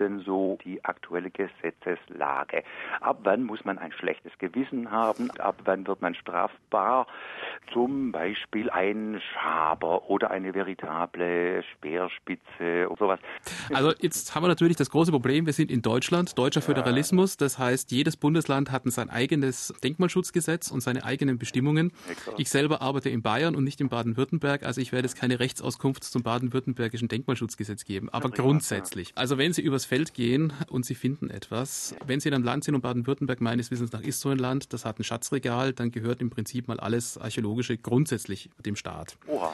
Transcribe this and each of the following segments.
denn so die aktuelle Gesetzeslage? Ab wann muss man ein schlechtes Gewissen haben? Ab wann wird man strafbar? Zum Beispiel ein Schaber oder eine veritable Speerspitze oder sowas. Also jetzt haben wir natürlich das große Problem, wir sind in Deutschland, deutscher Föderalismus, das heißt, jedes Bundesland hat sein eigenes Denkmalschutzgesetz und seine eigenen Bestimmungen. Ich selber arbeite in Bayern und nicht in Baden-Württemberg, also ich werde jetzt keine Rechtsauskunft zum baden-württembergischen Denkmalschutzgesetz geben, aber grundsätzlich. Also wenn Sie übers Feld gehen und Sie finden etwas, wenn Sie in einem Land sind und Baden-Württemberg meines Wissens nach ist so ein Land, das hat ein Schatzregal, dann gehört im Prinzip mal alles Archäologische grundsätzlich dem Staat. Oha.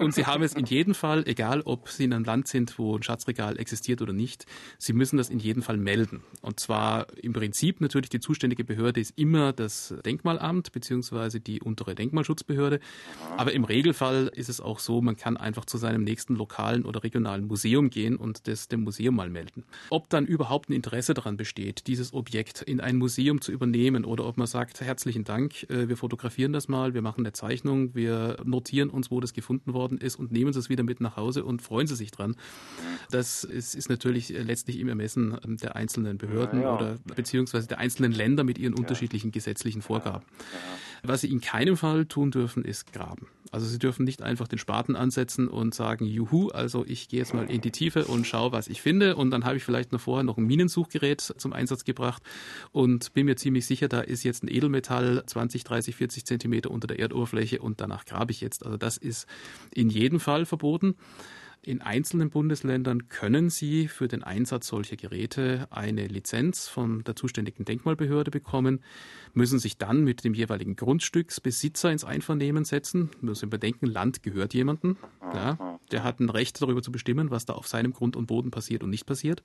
Und Sie haben es in jedem Fall, egal ob Sie in einem Land sind, wo ein Schatzregal existiert oder nicht, Sie müssen das in jedem Fall melden. Und zwar im Prinzip natürlich die zuständige Behörde ist immer das Denkmalamt beziehungsweise die untere Denkmalschutzbehörde. Aber im Regelfall ist es auch so, man kann einfach zu seinem nächsten lokalen oder regionalen Museum gehen und das dem Museum mal melden. Ob dann überhaupt ein Interesse daran besteht, dieses Objekt in ein Museum zu übernehmen oder ob man sagt, herzlichen Dank, äh, wir fotografieren das mal, wir machen eine Zeichnung, wir notieren uns, wo das gefunden worden ist und nehmen es wieder mit nach Hause und freuen Sie sich dran. Das ist, ist natürlich letztlich im Ermessen der einzelnen Behörden ja, ja. oder beziehungsweise der einzelnen Länder mit ihren unterschiedlichen gesetzlichen Vorgaben. Was Sie in keinem Fall tun dürfen, ist graben. Also Sie dürfen nicht einfach den Spaten ansetzen und sagen, juhu, also ich gehe jetzt mal in die Tiefe und schaue, was ich finde. Und dann habe ich vielleicht noch vorher noch ein Minensuchgerät zum Einsatz gebracht und bin mir ziemlich sicher, da ist jetzt ein Edelmetall 20, 30, 40 Zentimeter unter der Erdoberfläche und danach grabe ich jetzt. Also das ist in jedem Fall verboten. In einzelnen Bundesländern können Sie für den Einsatz solcher Geräte eine Lizenz von der zuständigen Denkmalbehörde bekommen, müssen sich dann mit dem jeweiligen Grundstücksbesitzer ins Einvernehmen setzen. Müssen bedenken, Land gehört jemandem. Klar, der hat ein Recht darüber zu bestimmen, was da auf seinem Grund und Boden passiert und nicht passiert.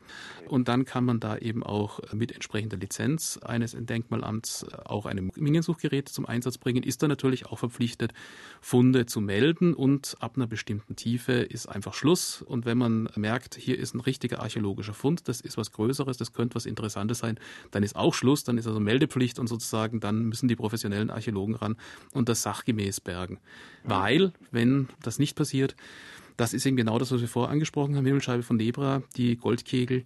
Und dann kann man da eben auch mit entsprechender Lizenz eines Denkmalamts auch ein Minensuchgerät zum Einsatz bringen, ist dann natürlich auch verpflichtet, Funde zu melden und ab einer bestimmten Tiefe ist einfach Schluss Schluss. Und wenn man merkt, hier ist ein richtiger archäologischer Fund, das ist was Größeres, das könnte was Interessantes sein, dann ist auch Schluss, dann ist also Meldepflicht und sozusagen dann müssen die professionellen Archäologen ran und das sachgemäß bergen. Weil, wenn das nicht passiert, das ist eben genau das, was wir vorher angesprochen haben, Himmelscheibe von Nebra, die Goldkegel,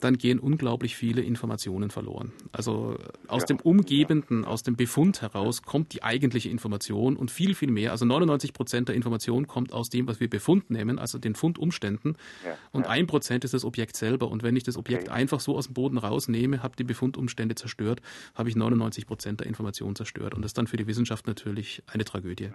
dann gehen unglaublich viele Informationen verloren. Also aus ja. dem Umgebenden, aus dem Befund heraus kommt die eigentliche Information und viel, viel mehr. Also 99 Prozent der Information kommt aus dem, was wir Befund nehmen, also den Fundumständen. Ja. Und ein Prozent ist das Objekt selber. Und wenn ich das Objekt okay. einfach so aus dem Boden rausnehme, habe die Befundumstände zerstört, habe ich 99 Prozent der Information zerstört. Und das ist dann für die Wissenschaft natürlich eine Tragödie.